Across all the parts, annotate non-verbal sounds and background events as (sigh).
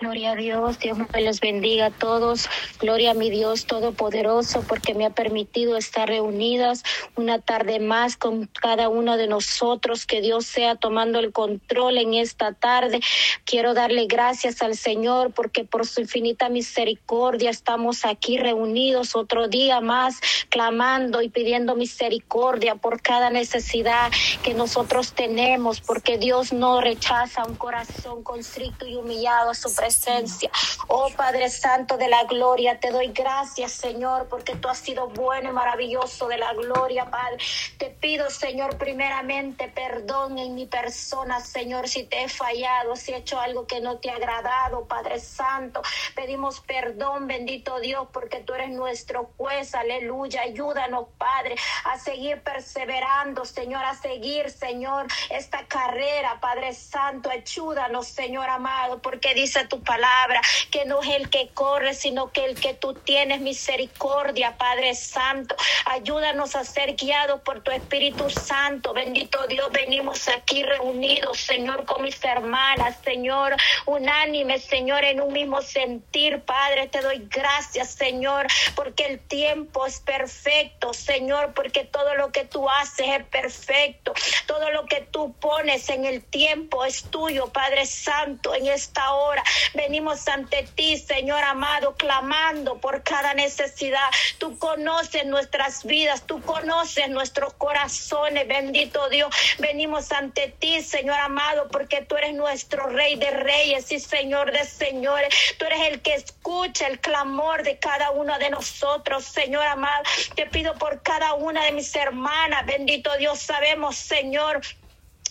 Gloria a Dios, Dios me los bendiga a todos. Gloria a mi Dios Todopoderoso porque me ha permitido estar reunidas una tarde más con cada uno de nosotros. Que Dios sea tomando el control en esta tarde. Quiero darle gracias al Señor porque por su infinita misericordia estamos aquí reunidos otro día más clamando y pidiendo misericordia por cada necesidad que nosotros tenemos porque Dios no rechaza un corazón constricto y humillado a su presencia presencia. Oh Padre Santo de la gloria, te doy gracias, Señor, porque tú has sido bueno y maravilloso de la gloria, Padre. Te pido, Señor, primeramente perdón en mi persona, Señor, si te he fallado, si he hecho algo que no te ha agradado, Padre Santo. Pedimos perdón, bendito Dios, porque tú eres nuestro juez, aleluya. Ayúdanos, Padre, a seguir perseverando, Señor, a seguir, Señor, esta carrera, Padre Santo. Ayúdanos, Señor amado, porque dice tu palabra, que no es el que corre, sino que el que tú tienes misericordia, Padre Santo. Ayúdanos a ser guiados por tu Espíritu Santo. Bendito Dios, venimos aquí reunidos, Señor, con mis hermanas, Señor, unánime, Señor, en un mismo sentir, Padre. Te doy gracias, Señor, porque el tiempo es perfecto, Señor, porque todo lo que tú haces es perfecto. Todo lo que tú pones en el tiempo es tuyo, Padre Santo, en esta hora. Venimos ante ti, Señor amado, clamando por cada necesidad. Tú conoces nuestras vidas, tú conoces nuestros corazones, bendito Dios. Venimos ante ti, Señor amado, porque tú eres nuestro Rey de Reyes y Señor de Señores. Tú eres el que escucha el clamor de cada uno de nosotros, Señor amado. Te pido por cada una de mis hermanas, bendito Dios. Sabemos, Señor,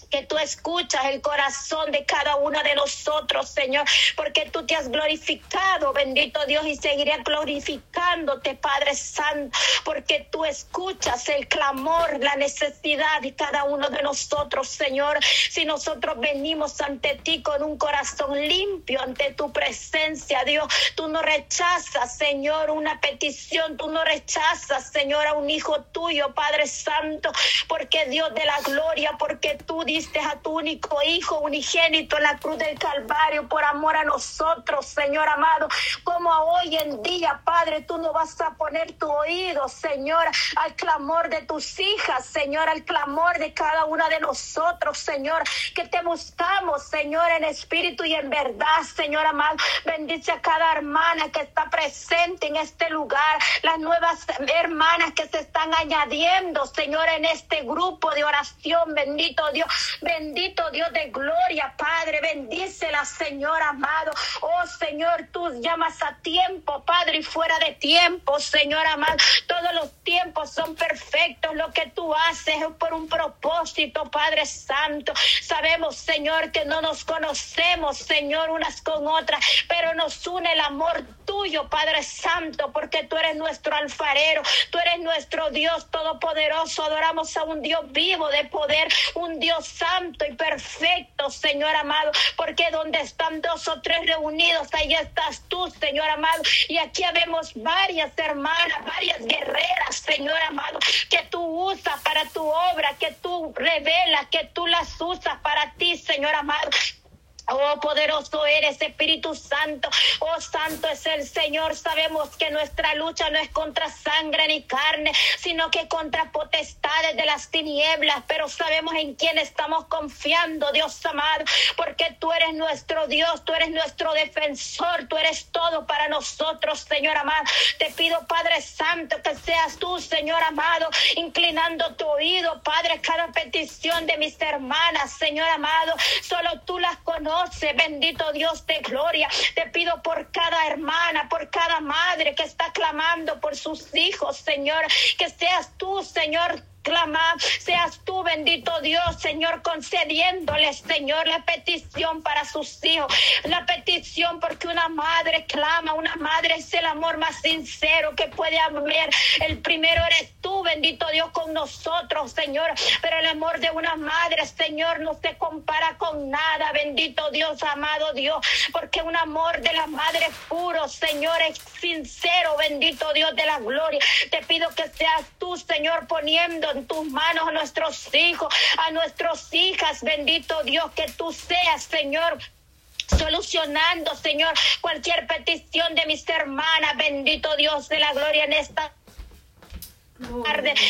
que tú escuchas el corazón de cada uno de nosotros, Señor, porque tú te has glorificado, bendito Dios, y seguiré glorificándote, Padre Santo, porque tú escuchas el clamor, la necesidad de cada uno de nosotros, Señor. Si nosotros venimos ante ti con un corazón limpio ante tu presencia, Dios, tú no rechazas, Señor, una petición, tú no rechazas, Señor, a un hijo tuyo, Padre Santo, porque Dios de la gloria, porque tú dices diste a tu único Hijo unigénito en la cruz del Calvario por amor a nosotros, Señor amado. Como hoy en día, Padre, tú no vas a poner tu oído, Señor, al clamor de tus hijas, Señor, al clamor de cada una de nosotros, Señor, que te buscamos, Señor, en espíritu y en verdad, Señor amado. Bendice a cada hermana que está presente en este lugar, las nuevas hermanas que se están añadiendo, Señor, en este grupo de oración, bendito Dios. Bendito Dios de gloria, Padre. Bendícela, Señor amado. Oh Señor, tú llamas a tiempo, Padre, y fuera de tiempo, Señor amado. Todos los tiempos son perfectos. Lo que tú haces es por un propósito, Padre Santo. Sabemos, Señor, que no nos conocemos, Señor, unas con otras, pero nos une el amor tuyo, Padre Santo, porque tú eres nuestro alfarero, tú eres nuestro Dios todopoderoso. Adoramos a un Dios vivo de poder, un Dios santo y perfecto, Señor amado, porque donde están dos o tres reunidos, ahí estás tú, Señor amado. Y aquí vemos varias hermanas, varias guerreras, Señor amado, que tú usas para tu obra, que tú revelas, que tú las usas para ti, Señor amado. Oh, poderoso eres, Espíritu Santo. Oh, santo es el Señor. Sabemos que nuestra lucha no es contra sangre ni carne, sino que contra potestades de las tinieblas. Pero sabemos en quién estamos confiando, Dios amado, porque tú eres nuestro Dios, tú eres nuestro defensor, tú eres todo para nosotros, Señor amado. Te pido, Padre Santo, que seas tú, Señor amado, inclinando tu oído, Padre, cada petición de mis hermanas, Señor amado. Solo tú las conoces bendito Dios de gloria. Te pido por cada hermana, por cada madre que está clamando por sus hijos, Señor, que seas tú, Señor, clama, seas tú, bendito Dios, Señor, concediéndoles, Señor, la petición para sus hijos, la petición porque una madre clama, una madre es el amor más sincero que puede haber. El primero eres tú, bendito Dios, con nosotros, Señor, pero el amor de una madre, Señor, no se compara con nada, bendito Dios, amado Dios, porque un amor de la madre puro, Señor, es sincero, bendito Dios de la gloria. Te pido que seas tú, Señor, poniendo en tus manos a nuestros hijos, a nuestras hijas, bendito Dios, que tú seas, Señor solucionando, Señor, cualquier petición de mis hermanas. Bendito Dios de la gloria en esta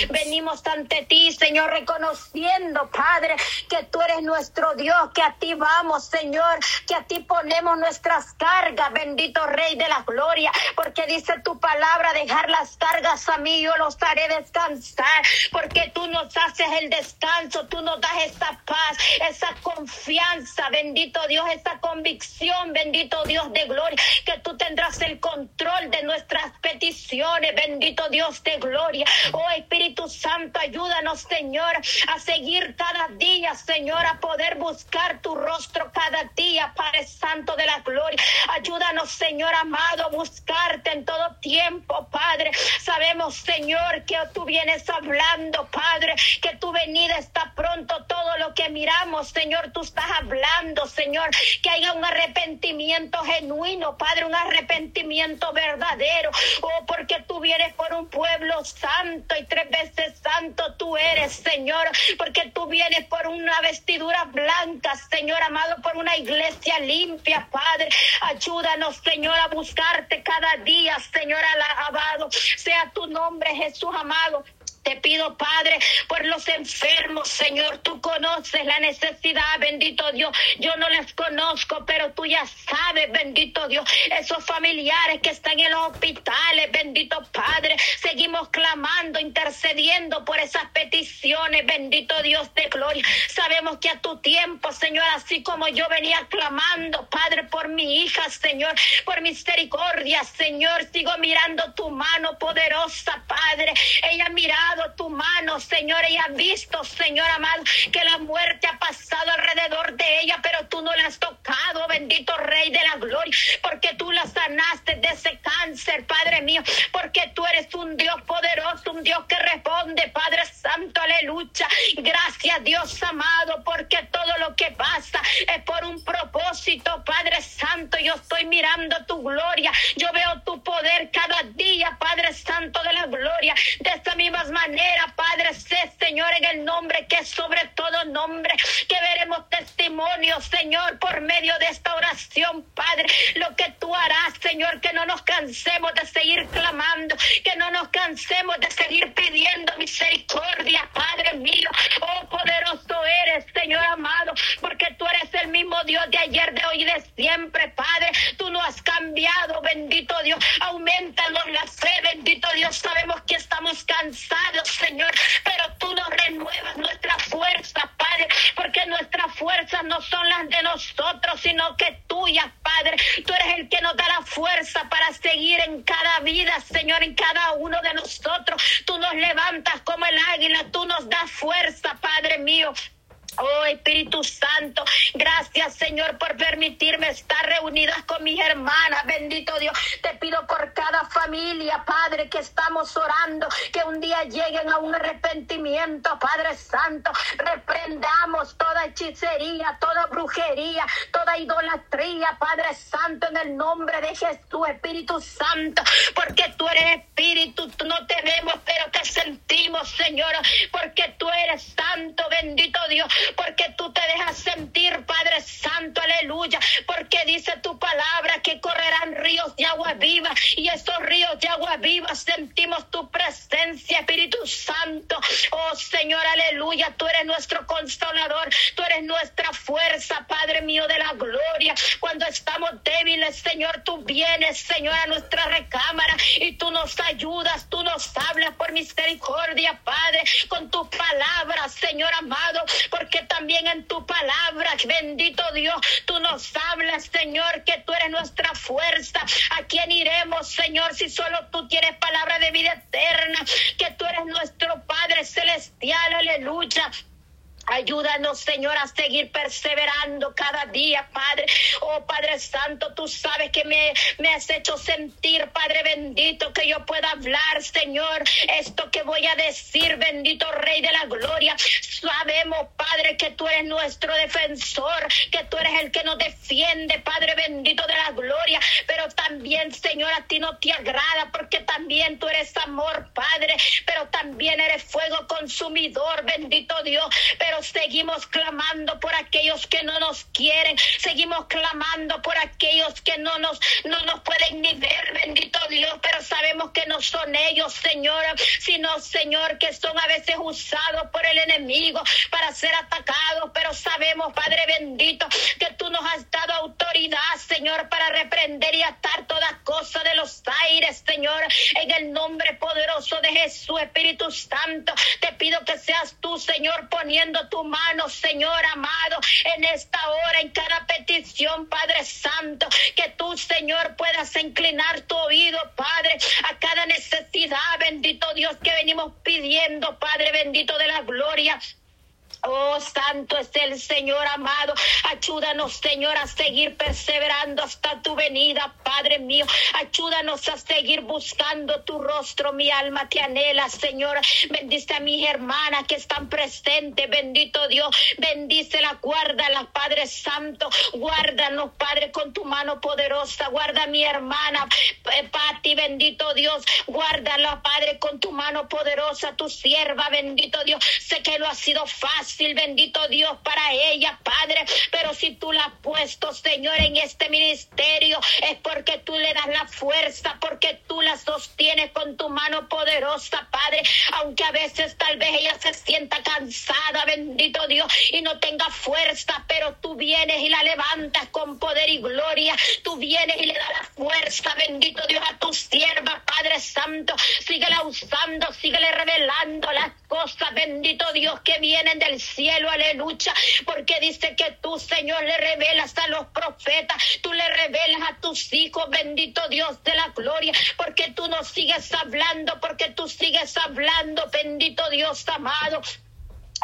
venimos ante ti, Señor, reconociendo, Padre, que tú eres nuestro Dios, que a ti vamos, Señor, que a ti ponemos nuestras cargas, bendito Rey de la Gloria, porque dice tu palabra, dejar las cargas a mí, yo los haré descansar, porque tú nos haces el descanso, tú nos das esa paz, esa confianza, bendito Dios, esa convicción, bendito Dios de gloria, que tú tendrás el control de nuestras peticiones, bendito Dios de gloria. Oh Espíritu Santo, ayúdanos, Señor, a seguir cada día, Señor, a poder buscar tu rostro cada día, Padre Santo de la Gloria. Ayúdanos, Señor amado, a buscarte en todo tiempo, Padre. Sabemos, Señor, que tú vienes hablando, Padre, que tu venida está pronto. Todo lo que miramos, Señor, tú estás hablando, Señor, que haya un arrepentimiento genuino, Padre, un arrepentimiento verdadero. Oh, porque tú vienes por un pueblo santo y tres veces santo tú eres, Señor, porque tú vienes por una vestidura blanca, Señor amado, por una iglesia limpia, Padre. Ayúdanos, Señor, a buscarte cada día, Señor alabado. Sea tu nombre, Jesús amado. Te pido, Padre, por los enfermos, Señor. Tú conoces la necesidad, bendito Dios. Yo no les conozco, pero tú ya sabes, bendito Dios. Esos familiares que están en los hospitales, bendito Padre. Seguimos clamando, intercediendo por esas peticiones, bendito Dios de gloria. Sabemos que a tu tiempo, Señor, así como yo venía clamando, Padre, por mi hija, Señor, por misericordia, Señor, sigo mirando tu mano poderosa, Padre. Ella ha tu mano, Señor, y ha visto, Señor amado, que la muerte ha pasado alrededor de ella, pero tú no la has tocado, bendito Rey de la Gloria, porque tú la sanaste de ese cáncer, Padre mío, porque tú eres un Dios poderoso, un Dios que responde, Padre Santo, aleluya. Gracias, Dios amado, porque todo lo que pasa es por un propósito, Padre Santo. Yo estoy mirando tu gloria, yo veo tu poder cada día, Padre Santo de la gloria. De esta misma manera Padre, sé, Señor, en el nombre que es sobre todo nombre, que veremos testimonio, Señor, por medio de esta oración, Padre, lo que tú harás, Señor, que no nos cansemos de seguir clamando, que no nos cansemos de seguir pidiendo misericordia, Padre mío. Oh, poderoso eres, Señor amado, porque tú eres el mismo Dios de ayer, de hoy y de siempre, Padre. Tú no has cambiado, bendito Dios. Aumentanos la fe, bendito Dios. Sabemos que estamos cansados Señor, pero tú nos renuevas nuestra fuerza, Padre, porque nuestras fuerzas no son las de nosotros, sino que tuyas, Padre. Tú eres el que nos da la fuerza para seguir en cada vida, Señor, en cada uno de nosotros. Tú nos levantas como el águila, tú nos das fuerza, Padre mío. Oh Espíritu Santo, gracias Señor por permitirme estar reunidas con mis hermanas. Bendito Dios, te pido por cada familia, Padre, que estamos orando, que un día lleguen a un arrepentimiento, Padre Santo. Reprendamos toda hechicería, toda brujería, toda idolatría, Padre Santo, en el nombre de Jesús, Espíritu Santo, porque tú eres Espíritu, no te vemos, pero te sentimos, Señor, porque tú eres santo, bendito Dios porque tú te dejas sentir, Padre Santo, aleluya, porque dice tu palabra que correrán ríos de agua viva y esos ríos de agua viva sentimos tu presencia, Espíritu Santo. Oh Señor, aleluya, tú eres nuestro consolador, tú eres nuestra fuerza, Padre mío de la gloria. Cuando estamos débiles, Señor, tú vienes, Señor, a nuestra recámara y tú nos ayudas, tú nos hablas por misericordia, Padre, con tu palabra, Señor amado, porque también en tu palabra, bendito Dios, tú nos hablas, Señor, que tú eres nuestra fuerza. ¿A quién iremos, Señor, si solo tú tienes palabra de vida eterna? Que tú eres nuestro Padre celestial, aleluya. Ayúdanos, Señor, a seguir perseverando cada día, Padre. Oh, Padre Santo, tú sabes que me, me, has hecho sentir, Padre bendito, que yo pueda hablar, Señor, esto que voy a decir, bendito Rey de la Gloria. Sabemos, Padre, que tú eres nuestro defensor, que tú eres el que nos defiende, Padre bendito de la gloria, pero también Señor, a ti no te agrada, porque también tú eres amor, Padre, pero también eres fuego consumidor, bendito Dios. Pero seguimos clamando por aquellos que no nos quieren, seguimos clamando por aquellos que no nos, no nos pueden ni ver, bendito Dios, pero sabemos que no son ellos, Señor, sino, Señor, que son a veces usados por el enemigo para ser atacados, pero sabemos, Padre bendito, que tú nos has dado autoridad, Señor, para reprender y atar toda cosa de los aires, Señor, en el nombre poderoso de Jesús, Espíritu Santo, te pido que seas tú, Señor, poniendo tu mano, Señor amado, en esta hora, en cada petición, Padre Santo, que tú, Señor, puedas inclinar tu oído, Padre, a cada necesidad, bendito Dios, que venimos pidiendo, Padre bendito de la gloria. Oh, santo es el Señor amado. Ayúdanos, Señor, a seguir perseverando hasta tu venida, Padre mío. Ayúdanos a seguir buscando tu rostro. Mi alma te anhela, Señor. Bendice a mis hermanas que están presentes. Bendito Dios. Bendícela, guárdala, Padre Santo. Guárdanos, Padre, con tu mano poderosa. Guarda a mi hermana, eh, Pati, bendito Dios. Guárdala, Padre, con tu mano poderosa. Tu sierva, bendito Dios. Sé que no ha sido fácil bendito Dios, para ella, Padre. Pero si tú la has puesto, Señor, en este ministerio, es porque tú le das la fuerza, porque tú la sostienes con tu mano poderosa, Padre. Aunque a veces tal vez ella se sienta cansada, bendito Dios, y no tenga fuerza, pero tú vienes y la levantas con poder y gloria. Tú vienes y le das la fuerza, bendito Dios, a tu sierva, Padre Santo. Síguela usando, síguele revelando las cosas, bendito Dios, que vienen del cielo, aleluya, porque dice que tú, Señor, le revelas a los profetas, tú le revelas a tus hijos, bendito Dios de la gloria, porque tú nos sigues hablando, porque tú sigues hablando, bendito Dios amado.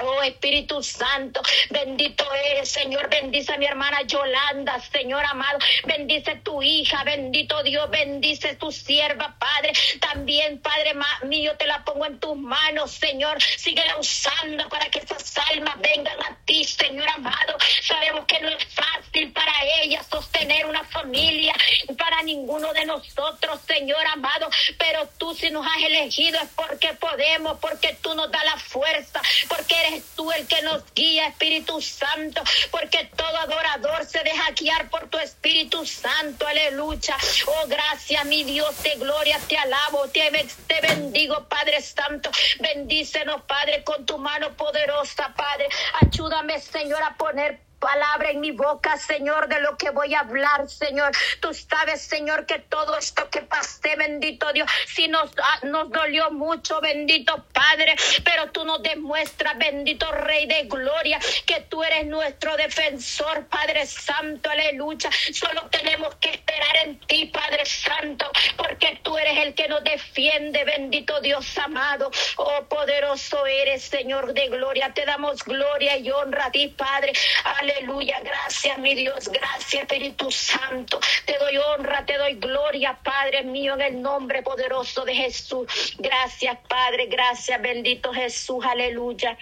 Oh Espíritu Santo, bendito eres, Señor. Bendice a mi hermana Yolanda, Señor amado. Bendice tu hija, bendito Dios. Bendice tu sierva, Padre. También, Padre mío, te la pongo en tus manos, Señor. Síguela usando para que esas almas vengan a ti, Señor amado. Sabemos que no es fácil para ella sostener una familia, para ninguno de nosotros, Señor amado. Pero tú, si nos has elegido, es porque podemos, porque tú nos das la fuerza, porque eres tú el que nos guía, Espíritu Santo, porque todo adorador se deja guiar por tu Espíritu Santo, aleluya. Oh, gracias, mi Dios de gloria, te alabo, te, te bendigo, Padre Santo. Bendícenos, Padre, con tu mano poderosa, Padre. Ayúdame, Señor, a poner palabra en mi boca, Señor, de lo que voy a hablar, Señor. Tú sabes, Señor, que todo esto que pasé, bendito Dios, si nos, ah, nos dolió mucho, bendito Padre, pero tú nos demuestras, bendito Rey de Gloria, que tú eres nuestro defensor, Padre Santo, aleluya. Solo tenemos que esperar en ti, Padre Santo, porque tú eres el que nos defiende, bendito Dios amado. Oh, poderoso eres, Señor de Gloria. Te damos gloria y honra a ti, Padre. Aleluya Aleluya, gracias mi Dios, gracias Espíritu Santo. Te doy honra, te doy gloria, Padre mío, en el nombre poderoso de Jesús. Gracias, Padre, gracias, bendito Jesús, aleluya.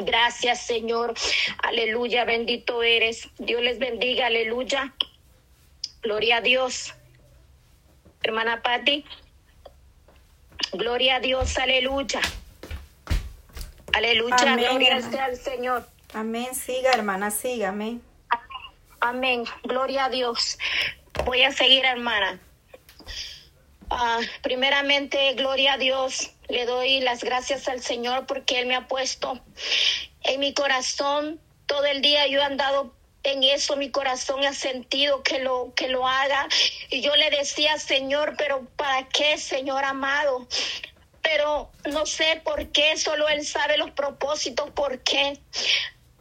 Gracias, Señor. Aleluya, bendito eres. Dios les bendiga, aleluya. Gloria a Dios. Hermana Patti. Gloria a Dios, aleluya. Aleluya, gloria sea al Señor. Amén, siga hermana, siga, amén. Amén, gloria a Dios. Voy a seguir hermana. Ah, primeramente, gloria a Dios. Le doy las gracias al Señor porque Él me ha puesto en mi corazón. Todo el día yo he andado en eso, mi corazón ha sentido que lo, que lo haga. Y yo le decía, Señor, pero ¿para qué, Señor amado? Pero no sé por qué, solo Él sabe los propósitos, por qué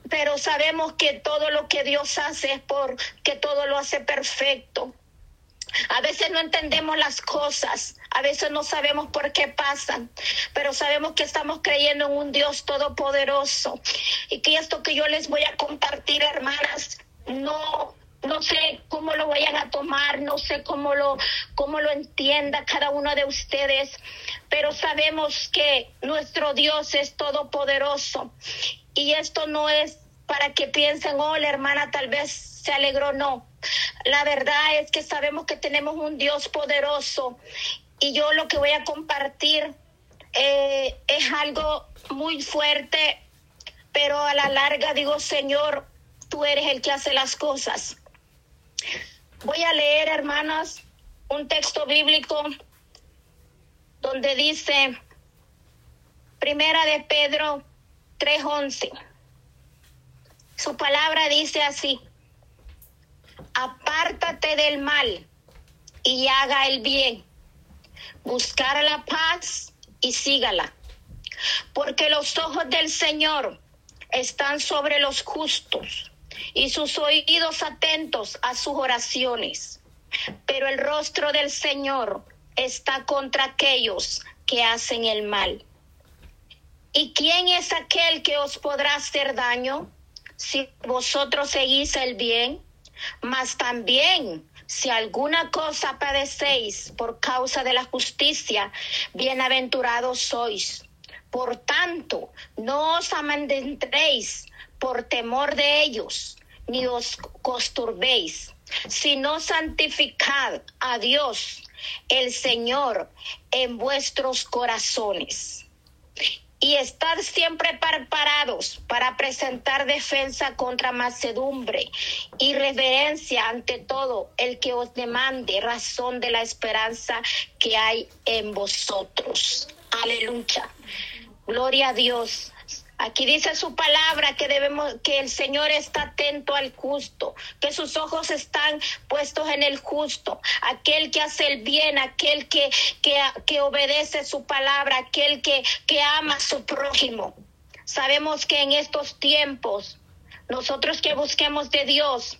pero sabemos que todo lo que Dios hace es porque todo lo hace perfecto. A veces no entendemos las cosas, a veces no sabemos por qué pasan, pero sabemos que estamos creyendo en un Dios todopoderoso y que esto que yo les voy a compartir, hermanas, no no sé cómo lo vayan a tomar, no sé cómo lo cómo lo entienda cada uno de ustedes, pero sabemos que nuestro Dios es todopoderoso y esto no es para que piensen, oh, hermana tal vez se alegró, no. La verdad es que sabemos que tenemos un Dios poderoso y yo lo que voy a compartir eh, es algo muy fuerte, pero a la larga digo, Señor, tú eres el que hace las cosas. Voy a leer, hermanas, un texto bíblico donde dice, primera de Pedro 3:11. Su palabra dice así, apártate del mal y haga el bien, buscar la paz y sígala, porque los ojos del Señor están sobre los justos y sus oídos atentos a sus oraciones. Pero el rostro del Señor está contra aquellos que hacen el mal. ¿Y quién es aquel que os podrá hacer daño si vosotros seguís el bien? Mas también si alguna cosa padecéis por causa de la justicia, bienaventurados sois. Por tanto, no os amedrentéis por temor de ellos, ni os costurbéis, sino santificad a Dios, el Señor, en vuestros corazones y estar siempre preparados para presentar defensa contra macedumbre y reverencia ante todo el que os demande razón de la esperanza que hay en vosotros. Aleluya. Gloria a Dios. Aquí dice su palabra que debemos, que el Señor está atento al justo, que sus ojos están puestos en el justo, aquel que hace el bien, aquel que, que, que obedece su palabra, aquel que, que ama a su prójimo. Sabemos que en estos tiempos, nosotros que busquemos de Dios,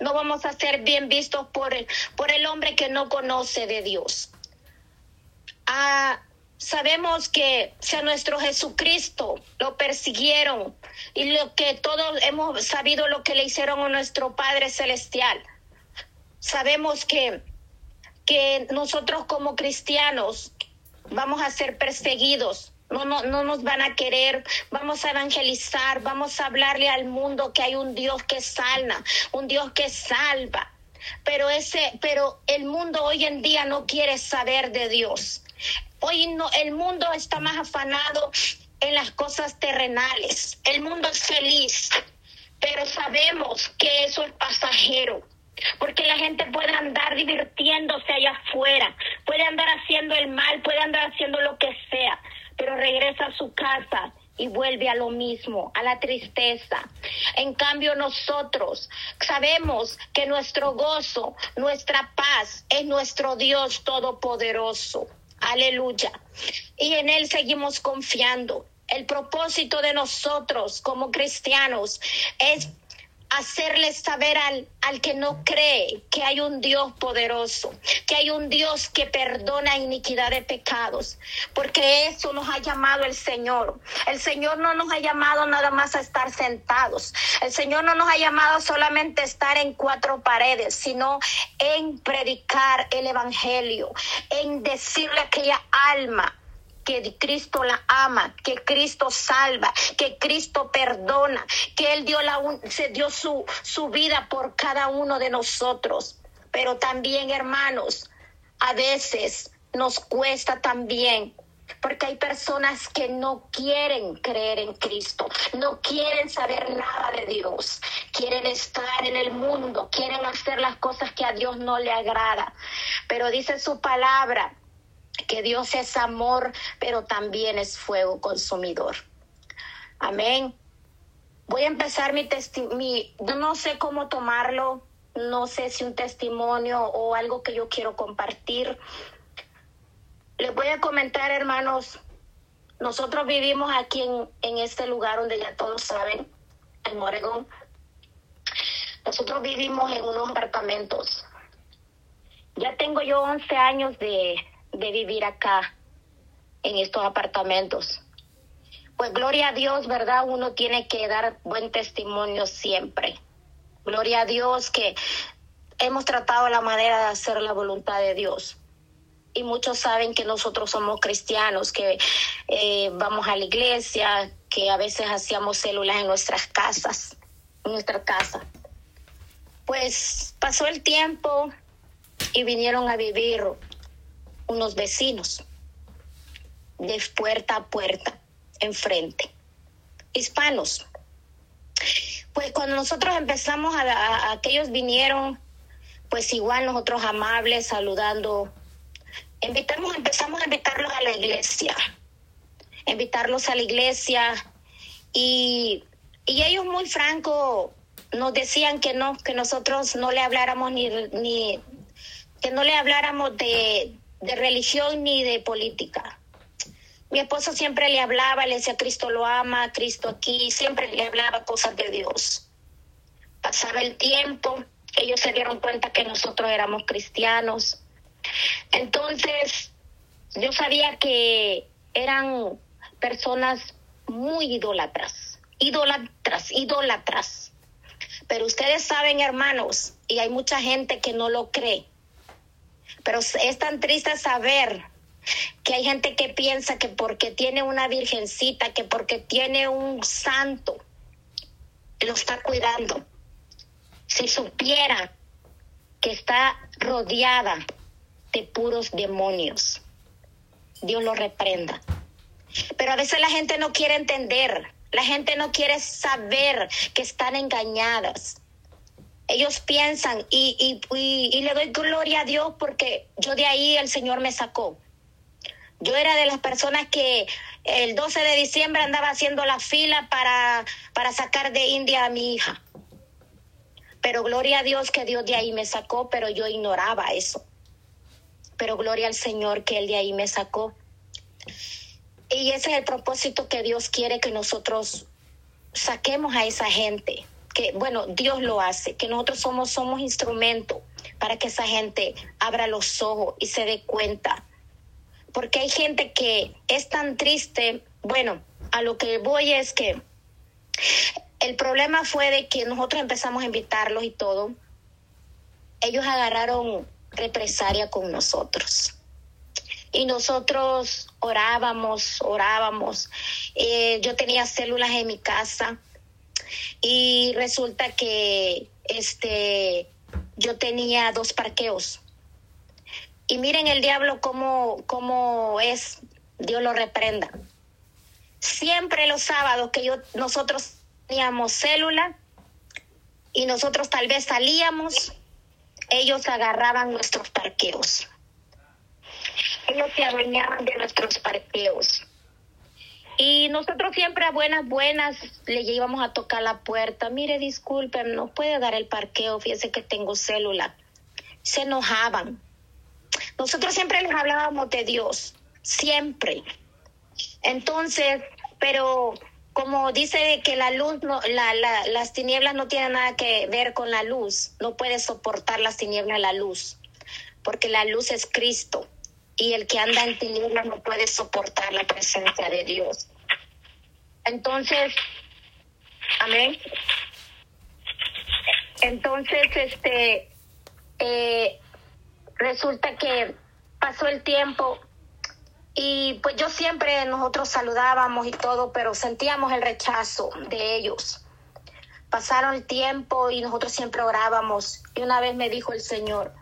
no vamos a ser bien vistos por el, por el hombre que no conoce de Dios. Ah, Sabemos que si a nuestro Jesucristo lo persiguieron y lo que todos hemos sabido lo que le hicieron a nuestro Padre Celestial. Sabemos que, que nosotros como cristianos vamos a ser perseguidos, no, no, no nos van a querer, vamos a evangelizar, vamos a hablarle al mundo que hay un Dios que sana, un Dios que salva. Pero ese, pero el mundo hoy en día no quiere saber de Dios. Hoy no, el mundo está más afanado en las cosas terrenales. El mundo es feliz, pero sabemos que eso es pasajero. Porque la gente puede andar divirtiéndose allá afuera, puede andar haciendo el mal, puede andar haciendo lo que sea, pero regresa a su casa y vuelve a lo mismo, a la tristeza. En cambio, nosotros sabemos que nuestro gozo, nuestra paz es nuestro Dios Todopoderoso. Aleluya. Y en Él seguimos confiando. El propósito de nosotros como cristianos es hacerles saber al, al, que no cree que hay un Dios poderoso, que hay un Dios que perdona iniquidad de pecados, porque eso nos ha llamado el Señor. El Señor no nos ha llamado nada más a estar sentados. El Señor no nos ha llamado solamente a estar en cuatro paredes, sino en predicar el Evangelio, en decirle a aquella alma que Cristo la ama, que Cristo salva, que Cristo perdona, que Él dio la, se dio su, su vida por cada uno de nosotros. Pero también, hermanos, a veces nos cuesta también porque hay personas que no quieren creer en Cristo, no quieren saber nada de Dios, quieren estar en el mundo, quieren hacer las cosas que a Dios no le agrada. Pero dice su palabra que Dios es amor, pero también es fuego consumidor. Amén. Voy a empezar mi testimonio, no sé cómo tomarlo, no sé si un testimonio o algo que yo quiero compartir. Les voy a comentar, hermanos, nosotros vivimos aquí en, en este lugar donde ya todos saben, en Oregón. Nosotros vivimos en unos apartamentos. Ya tengo yo 11 años de, de vivir acá, en estos apartamentos. Pues gloria a Dios, ¿verdad? Uno tiene que dar buen testimonio siempre. Gloria a Dios que hemos tratado la manera de hacer la voluntad de Dios. Y muchos saben que nosotros somos cristianos, que eh, vamos a la iglesia, que a veces hacíamos células en nuestras casas, en nuestra casa. Pues pasó el tiempo y vinieron a vivir unos vecinos de puerta a puerta, enfrente, hispanos. Pues cuando nosotros empezamos a, a, aquellos vinieron, pues igual nosotros amables, saludando, invitamos, empezamos a invitarlos a la iglesia, invitarlos a la iglesia y, y ellos muy franco nos decían que no, que nosotros no le habláramos ni, ni que no le habláramos de, de religión ni de política. Mi esposo siempre le hablaba, le decía, Cristo lo ama, Cristo aquí, siempre le hablaba cosas de Dios. Pasaba el tiempo, ellos se dieron cuenta que nosotros éramos cristianos. Entonces, yo sabía que eran personas muy idólatras, idólatras, idólatras. Pero ustedes saben, hermanos, y hay mucha gente que no lo cree, pero es tan triste saber que hay gente que piensa que porque tiene una virgencita, que porque tiene un santo, lo está cuidando. Si supiera que está rodeada de puros demonios, Dios lo reprenda. Pero a veces la gente no quiere entender, la gente no quiere saber que están engañadas. Ellos piensan y, y, le doy gloria a Dios porque yo de ahí el Señor me sacó. Yo era de las personas que el 12 de diciembre andaba haciendo la fila para, para sacar de India a mi hija. Pero gloria a Dios que Dios de ahí me sacó, pero yo ignoraba eso. Pero gloria al Señor que Él de ahí me sacó. Y ese es el propósito que Dios quiere que nosotros saquemos a esa gente. Que bueno, Dios lo hace, que nosotros somos, somos instrumento para que esa gente abra los ojos y se dé cuenta porque hay gente que es tan triste. Bueno, a lo que voy es que el problema fue de que nosotros empezamos a invitarlos y todo. Ellos agarraron represalia con nosotros. Y nosotros orábamos, orábamos. Eh, yo tenía células en mi casa y resulta que este yo tenía dos parqueos y miren el diablo cómo, cómo es, Dios lo reprenda. Siempre los sábados que yo, nosotros teníamos célula y nosotros tal vez salíamos, ellos agarraban nuestros parqueos. Ellos se adueñaban de nuestros parqueos. Y nosotros siempre a buenas, buenas le íbamos a tocar la puerta. Mire, disculpen, no puede dar el parqueo, fíjese que tengo célula. Se enojaban nosotros siempre les hablábamos de Dios, siempre. Entonces, pero como dice que la luz, no, la, la, las tinieblas no tienen nada que ver con la luz, no puede soportar las tinieblas la luz, porque la luz es Cristo y el que anda en tinieblas no puede soportar la presencia de Dios. Entonces, amén. Entonces, este, eh, resulta que pasó el tiempo y pues yo siempre nosotros saludábamos y todo, pero sentíamos el rechazo de ellos. Pasaron el tiempo y nosotros siempre orábamos y una vez me dijo el Señor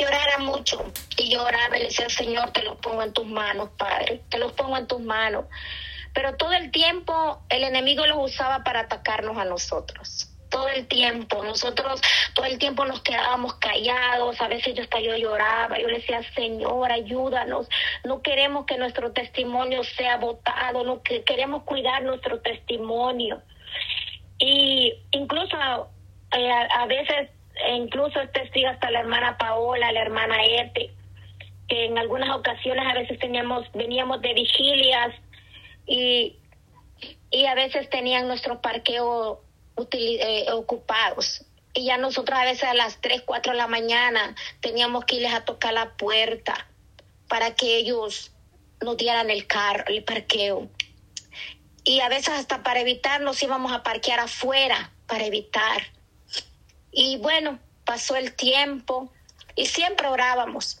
que orara mucho y yo oraba y le decía, Señor, te lo pongo en tus manos, Padre, te los pongo en tus manos. Pero todo el tiempo el enemigo los usaba para atacarnos a nosotros todo el tiempo. Nosotros todo el tiempo nos quedábamos callados, a veces yo hasta yo lloraba, yo le decía, Señor, ayúdanos, no queremos que nuestro testimonio sea votado, no que queremos cuidar nuestro testimonio. Y incluso eh, a, veces, incluso testigo hasta la hermana Paola, la hermana Ete, que en algunas ocasiones a veces teníamos, veníamos de vigilias y, y a veces tenían nuestro parqueo eh, ocupados. Y ya nosotros a veces a las 3, 4 de la mañana teníamos que irles a tocar la puerta para que ellos nos dieran el carro, el parqueo. Y a veces hasta para evitar nos íbamos a parquear afuera, para evitar. Y bueno, pasó el tiempo y siempre orábamos.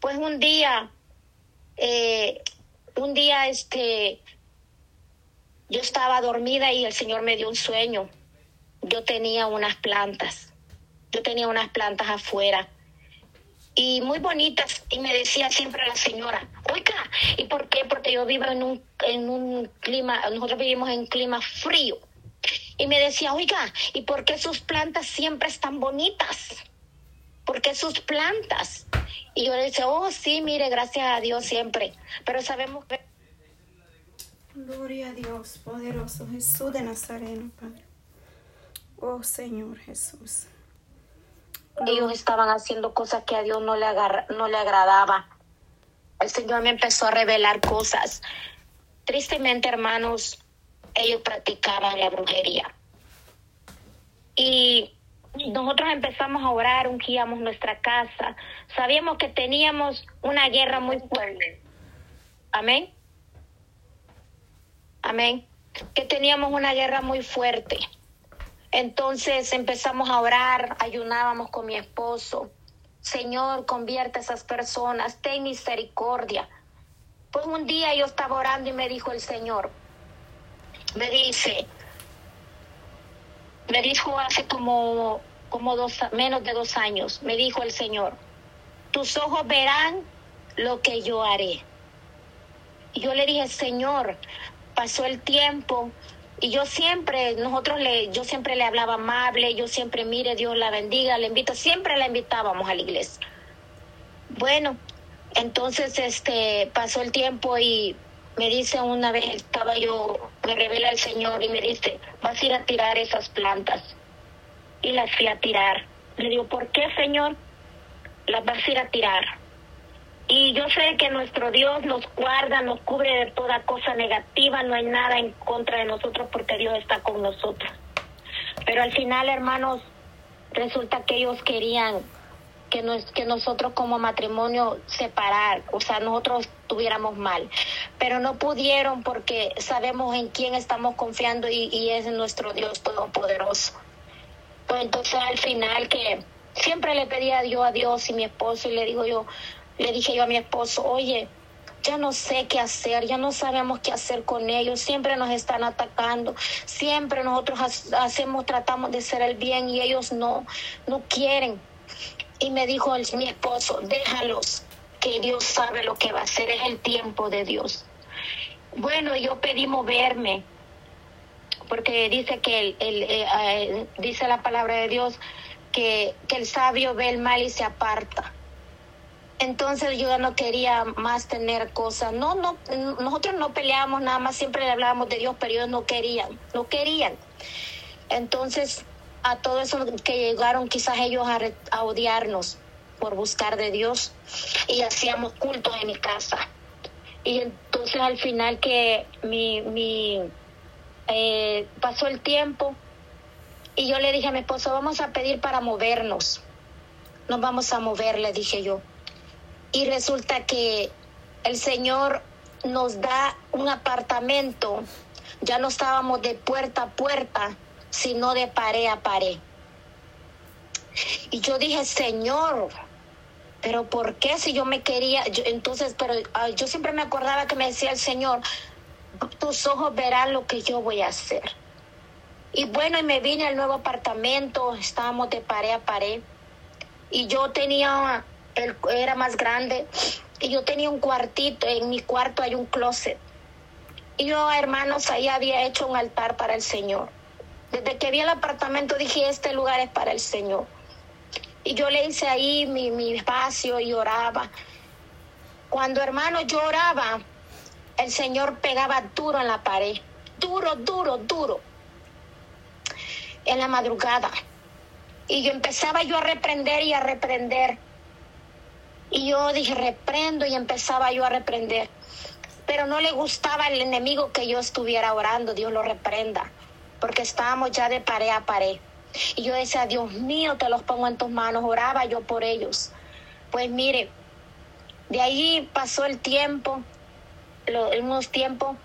Pues un día, eh, un día este, yo estaba dormida y el Señor me dio un sueño. Yo tenía unas plantas yo tenía unas plantas afuera y muy bonitas y me decía siempre la señora, oiga, ¿y por qué? Porque yo vivo en un, en un clima, nosotros vivimos en un clima frío. Y me decía, oiga, ¿y por qué sus plantas siempre están bonitas? ¿Por qué sus plantas? Y yo le decía, oh, sí, mire, gracias a Dios siempre. Pero sabemos que... Gloria a Dios, poderoso Jesús de Nazareno, Padre. Oh Señor Jesús. Ellos estaban haciendo cosas que a Dios no le, agarra, no le agradaba. El Señor me empezó a revelar cosas. Tristemente, hermanos, ellos practicaban la brujería. Y nosotros empezamos a orar, ungíamos nuestra casa. Sabíamos que teníamos una guerra muy fuerte. Amén. Amén. Que teníamos una guerra muy fuerte. Entonces empezamos a orar, ayunábamos con mi esposo. Señor, convierte a esas personas, ten misericordia. Pues un día yo estaba orando y me dijo el Señor, me dice, me dijo hace como, como dos, menos de dos años, me dijo el Señor, tus ojos verán lo que yo haré. Y yo le dije, Señor, pasó el tiempo y yo siempre, nosotros le, yo siempre le hablaba amable, yo siempre, mire, Dios la bendiga, le invito, siempre la invitábamos a la iglesia. Bueno, entonces este pasó el tiempo y me dice una vez, estaba yo, me revela el Señor y me dice, vas a ir a tirar esas plantas. Y las fui a tirar. Le digo, ¿por qué, Señor? Las vas a ir a tirar. Y yo sé que nuestro Dios nos guarda, nos cubre de toda cosa negativa, no hay nada en contra de nosotros porque Dios está con nosotros. Pero al final, hermanos, resulta que ellos querían que, nos, que nosotros como matrimonio separar, o sea, nosotros tuviéramos mal. Pero no pudieron porque sabemos en quién estamos confiando y, es nuestro Dios Todopoderoso. Pues entonces al final que siempre le pedía yo a Dios y mi esposo y le digo yo, le dije yo a mi esposo, oye, ya no sé qué hacer, ya no sabemos qué hacer con ellos, siempre nos están atacando, siempre nosotros hacemos, tratamos de hacer el bien y ellos no, no quieren. Y me dijo el, mi esposo, déjalos, que Dios sabe lo que va a hacer, es el tiempo de Dios. Bueno, yo pedí moverme, porque dice que el, el, eh, eh, dice la palabra de Dios que, que el sabio ve el mal y se aparta. Entonces yo no quería más tener cosas. No, no, nosotros no peleábamos nada más, siempre le hablábamos de Dios, pero ellos no querían, no querían. Entonces, a todo eso que llegaron quizás ellos a, odiarnos por buscar de Dios y hacíamos cultos en mi casa. Y entonces al final que mi, mi eh, pasó el tiempo y yo le dije a mi esposo, vamos a pedir para movernos. Nos vamos a mover, le dije yo y resulta que el Señor nos da un apartamento, ya no estábamos de puerta a puerta, sino de pared a pared. Y yo dije, Señor, pero ¿por qué si yo me quería? entonces, pero ah, yo siempre me acordaba que me decía el Señor, tus ojos verán lo que yo voy a hacer. Y bueno, y me vine al nuevo apartamento, estábamos de pared a pared. Y yo tenía él era más grande y yo tenía un cuartito, en mi cuarto hay un closet. Y yo, hermanos, ahí había hecho un altar para el Señor. Desde que vi el apartamento dije, este lugar es para el Señor. Y yo le hice ahí mi, mi espacio y oraba. Cuando, hermano, yo oraba, el Señor pegaba duro en la pared. Duro, duro, duro. En la madrugada. Y yo empezaba yo a reprender y a reprender. Y yo dije, reprendo y empezaba yo a reprender. Pero no le gustaba al enemigo que yo estuviera orando, Dios lo reprenda, porque estábamos ya de pared a pared. Y yo decía, Dios mío, te los pongo en tus manos, oraba yo por ellos. Pues mire, de ahí pasó el tiempo, los, unos tiempos,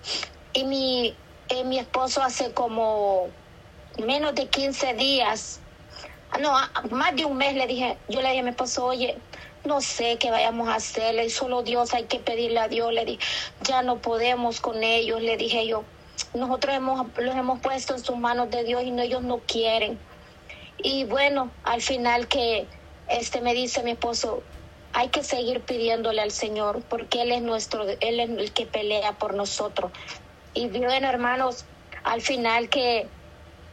y mi, eh, mi esposo hace como menos de 15 días, no, más de un mes le dije, yo le dije a mi esposo, oye, no sé qué vayamos a hacerle, solo Dios hay que pedirle a Dios, le dije, ya no podemos con ellos, le dije yo, nosotros hemos, los hemos puesto en sus manos de Dios y no, ellos no quieren. Y bueno, al final que este me dice mi esposo, hay que seguir pidiéndole al Señor porque Él es nuestro, Él es el que pelea por nosotros. Y bien, hermanos, al final que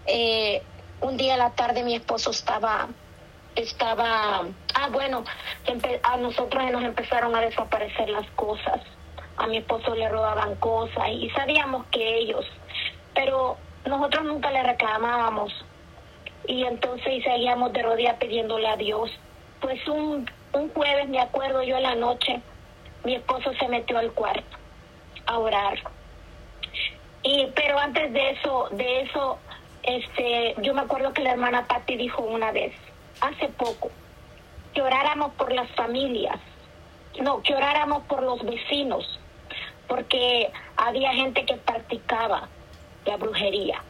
eh, un día a la tarde mi esposo estaba, estaba, ah bueno, a nosotros nos empezaron a desaparecer las cosas. A mi esposo le robaban cosas y sabíamos que ellos, pero nosotros nunca le reclamábamos. Y entonces seguíamos de rodillas pidiéndole a Dios. Pues un un jueves, me acuerdo yo en la noche, mi esposo se metió al cuarto a orar. Y, pero antes de eso, de eso, este, yo me acuerdo que la hermana Patti dijo una vez, hace poco, que oráramos por las familias, no, que oráramos por los vecinos, porque había gente que practicaba la brujería.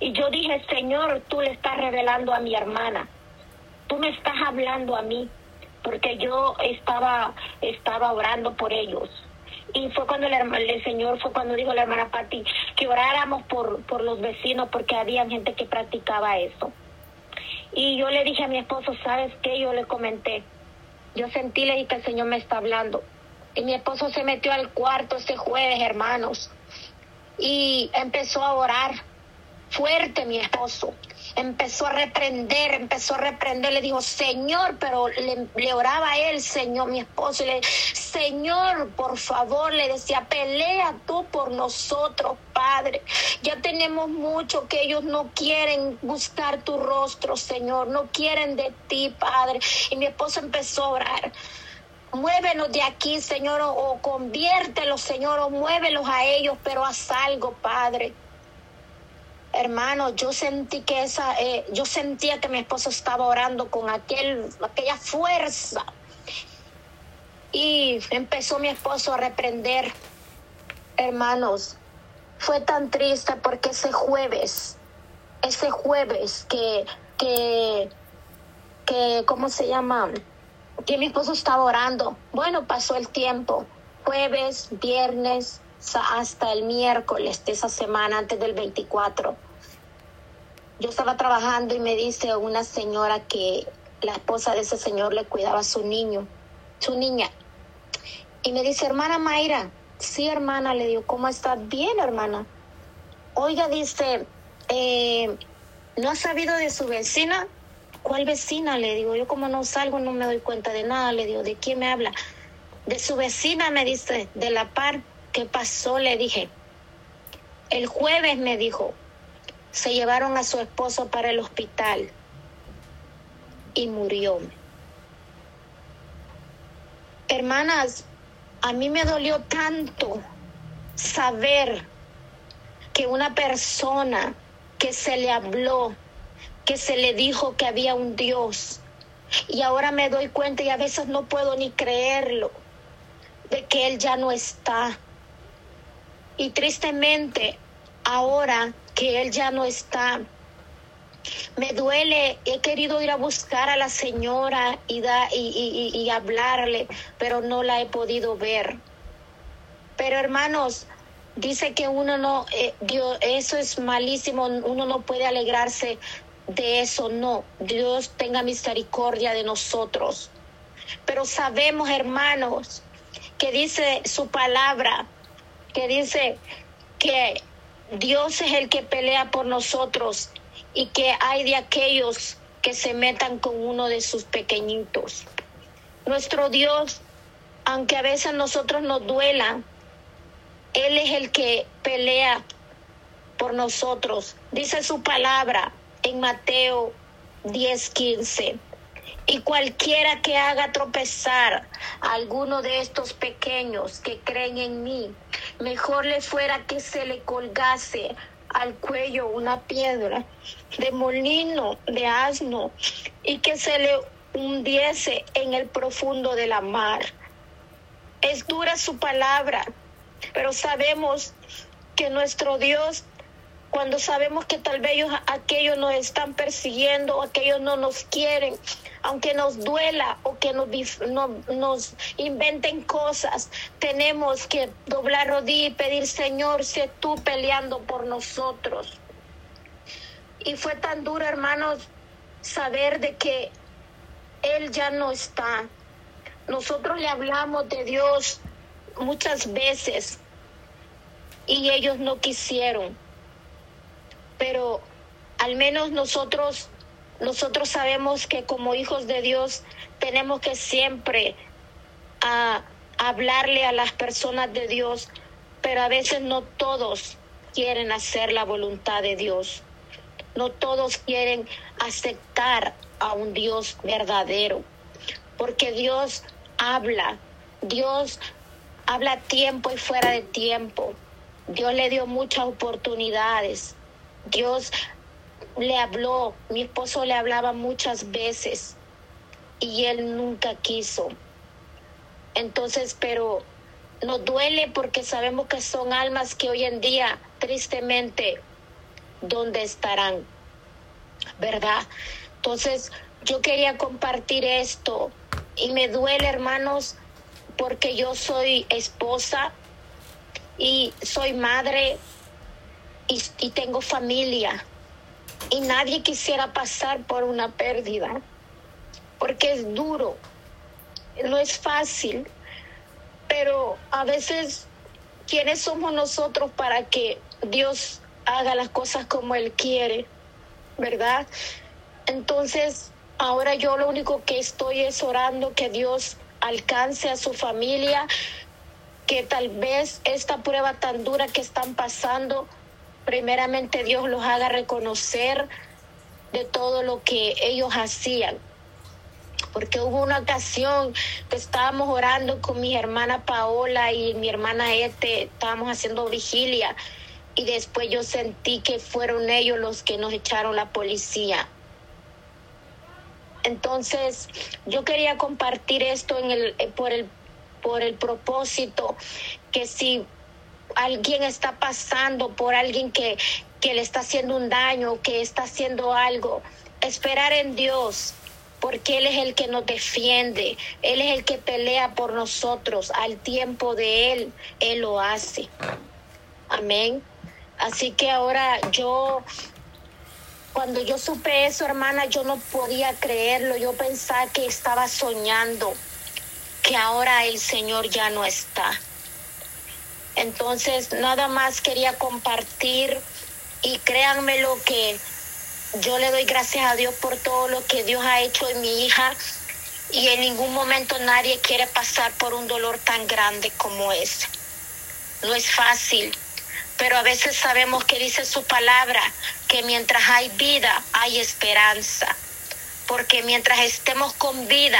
Y yo dije, Señor, tú le estás revelando a mi hermana, tú me estás hablando a mí, porque yo estaba, estaba orando por ellos. Y fue cuando el, el Señor, fue cuando dijo la hermana Patti, que oráramos por, por los vecinos porque había gente que practicaba eso. Y yo le dije a mi esposo, ¿sabes qué? Yo le comenté, yo sentí, le dije que el Señor me está hablando. Y mi esposo se metió al cuarto ese jueves, hermanos, y empezó a orar fuerte mi esposo empezó a reprender, empezó a reprender, le dijo, Señor, pero le, oraba a él, Señor, mi esposo, y le Señor, por favor, le decía, pelea tú por nosotros, Padre. Ya tenemos mucho que ellos no quieren buscar tu rostro, Señor, no quieren de ti, Padre. Y mi esposo empezó a orar muévelos de aquí, Señor, o, conviértelos, Señor, o muévelos a ellos, pero haz algo, Padre hermano, yo sentí que esa, eh, yo sentía que mi esposo estaba orando con aquel, aquella fuerza. Y empezó mi esposo a reprender, hermanos. Fue tan triste porque ese jueves, ese jueves que, que, que, ¿cómo se llama? Que mi esposo estaba orando. Bueno, pasó el tiempo. Jueves, viernes, hasta el miércoles de esa semana, antes del 24. Yo estaba trabajando y me dice una señora que la esposa de ese señor le cuidaba a su niño, su niña. Y me dice, hermana Mayra, sí, hermana, le digo, ¿cómo estás? Bien, hermana. Oiga, dice, eh, ¿no ha sabido de su vecina? ¿Cuál vecina? Le digo, yo como no salgo no me doy cuenta de nada. Le digo, ¿de quién me habla? De su vecina, me dice, de la par. ¿Qué pasó? Le dije. El jueves me dijo, se llevaron a su esposo para el hospital y murió. Hermanas, a mí me dolió tanto saber que una persona que se le habló, se le dijo que había un Dios, y ahora me doy cuenta y a veces no puedo ni creerlo, de que Él ya no está. Y tristemente, ahora que Él ya no está, me duele, he querido ir a buscar a la señora y, da, y, hablarle, pero no la he podido ver. Pero hermanos, dice que uno no, eh, Dios, eso es malísimo, uno no puede alegrarse de eso, no. Dios tenga misericordia de nosotros. Pero sabemos, hermanos, que dice su palabra, que dice que Dios es el que pelea por nosotros y que hay de aquellos que se metan con uno de sus pequeñitos. Nuestro Dios, aunque a veces a nosotros nos duela, Él es el que pelea por nosotros. Dice su palabra en Mateo 10:15 y cualquiera que haga tropezar a alguno de estos pequeños que creen en mí, mejor le fuera que se le colgase al cuello una piedra de molino, de asno, y que se le hundiese en el profundo de la mar. Es dura su palabra, pero sabemos que nuestro Dios cuando sabemos que tal vez aquellos nos están persiguiendo, aquellos no nos quieren, aunque nos duela o que nos, inventen cosas, tenemos que doblar rodillas y pedir, Señor, sé tú peleando por nosotros. Y fue tan duro, hermanos, saber de que Él ya no está. Nosotros le hablamos de Dios muchas veces y ellos no quisieron. Pero al menos nosotros nosotros sabemos que como hijos de Dios tenemos que siempre a, hablarle a las personas de Dios, pero a veces no todos quieren hacer la voluntad de Dios. No todos quieren aceptar a un Dios verdadero, porque Dios habla, Dios habla tiempo y fuera de tiempo. Dios le dio muchas oportunidades. Dios le habló, mi esposo le hablaba muchas veces y él nunca quiso. Entonces, pero nos duele porque sabemos que son almas que hoy en día, tristemente, ¿dónde estarán? ¿Verdad? Entonces, yo quería compartir esto y me duele, hermanos, porque yo soy esposa y soy madre y, tengo familia y nadie quisiera pasar por una pérdida, porque es duro, no es fácil, pero a veces, ¿quiénes somos nosotros para que Dios haga las cosas como Él quiere? ¿Verdad? Entonces, ahora yo lo único que estoy es orando que Dios alcance a su familia, que tal vez esta prueba tan dura que están pasando, primeramente Dios los haga reconocer de todo lo que ellos hacían. Porque hubo una ocasión que estábamos orando con mi hermana Paola y mi hermana Ete, estábamos haciendo vigilia y después yo sentí que fueron ellos los que nos echaron la policía. Entonces, yo quería compartir esto en el, por, el, por el propósito que si alguien está pasando por alguien que, que le está haciendo un daño, que está haciendo algo, esperar en Dios, porque Él es el que nos defiende, Él es el que pelea por nosotros, al tiempo de Él, Él lo hace. Amén. Así que ahora yo, cuando yo supe eso, hermana, yo no podía creerlo, yo pensaba que estaba soñando, que ahora el Señor ya no está. Entonces, nada más quería compartir y créanme lo que yo le doy gracias a Dios por todo lo que Dios ha hecho en mi hija y en ningún momento nadie quiere pasar por un dolor tan grande como ese. No es fácil, pero a veces sabemos que dice su palabra, que mientras hay vida hay esperanza porque mientras estemos con vida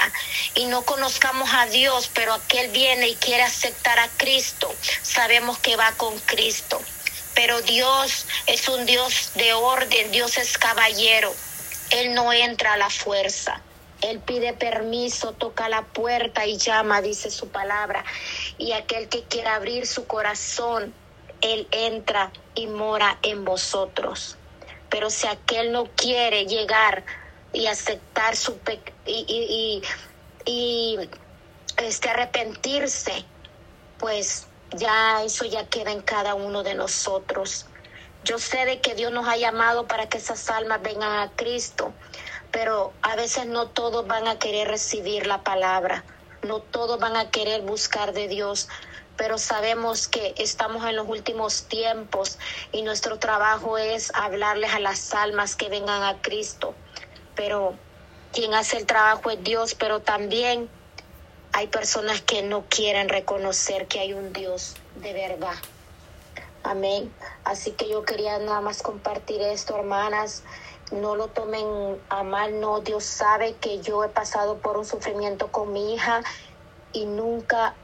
y no conozcamos a Dios, pero aquel viene y quiere aceptar a Cristo, sabemos que va con Cristo. Pero Dios es un Dios de orden, Dios es caballero. Él no entra a la fuerza. Él pide permiso, toca la puerta y llama, dice su palabra. Y aquel que quiera abrir su corazón, Él entra y mora en vosotros. Pero si aquel no quiere llegar y aceptar su pe y, y, y, este arrepentirse, pues ya eso ya queda en cada uno de nosotros. Yo sé de que Dios nos ha llamado para que esas almas vengan a Cristo, pero a veces no todos van a querer recibir la palabra, no todos van a querer buscar de Dios, pero sabemos que estamos en los últimos tiempos y nuestro trabajo es hablarles a las almas que vengan a Cristo pero quien hace el trabajo es Dios, pero también hay personas que no quieren reconocer que hay un Dios de verdad. Amén. Así que yo quería nada más compartir esto, hermanas. No lo tomen a mal, no. Dios sabe que yo he pasado por un sufrimiento con mi hija y nunca,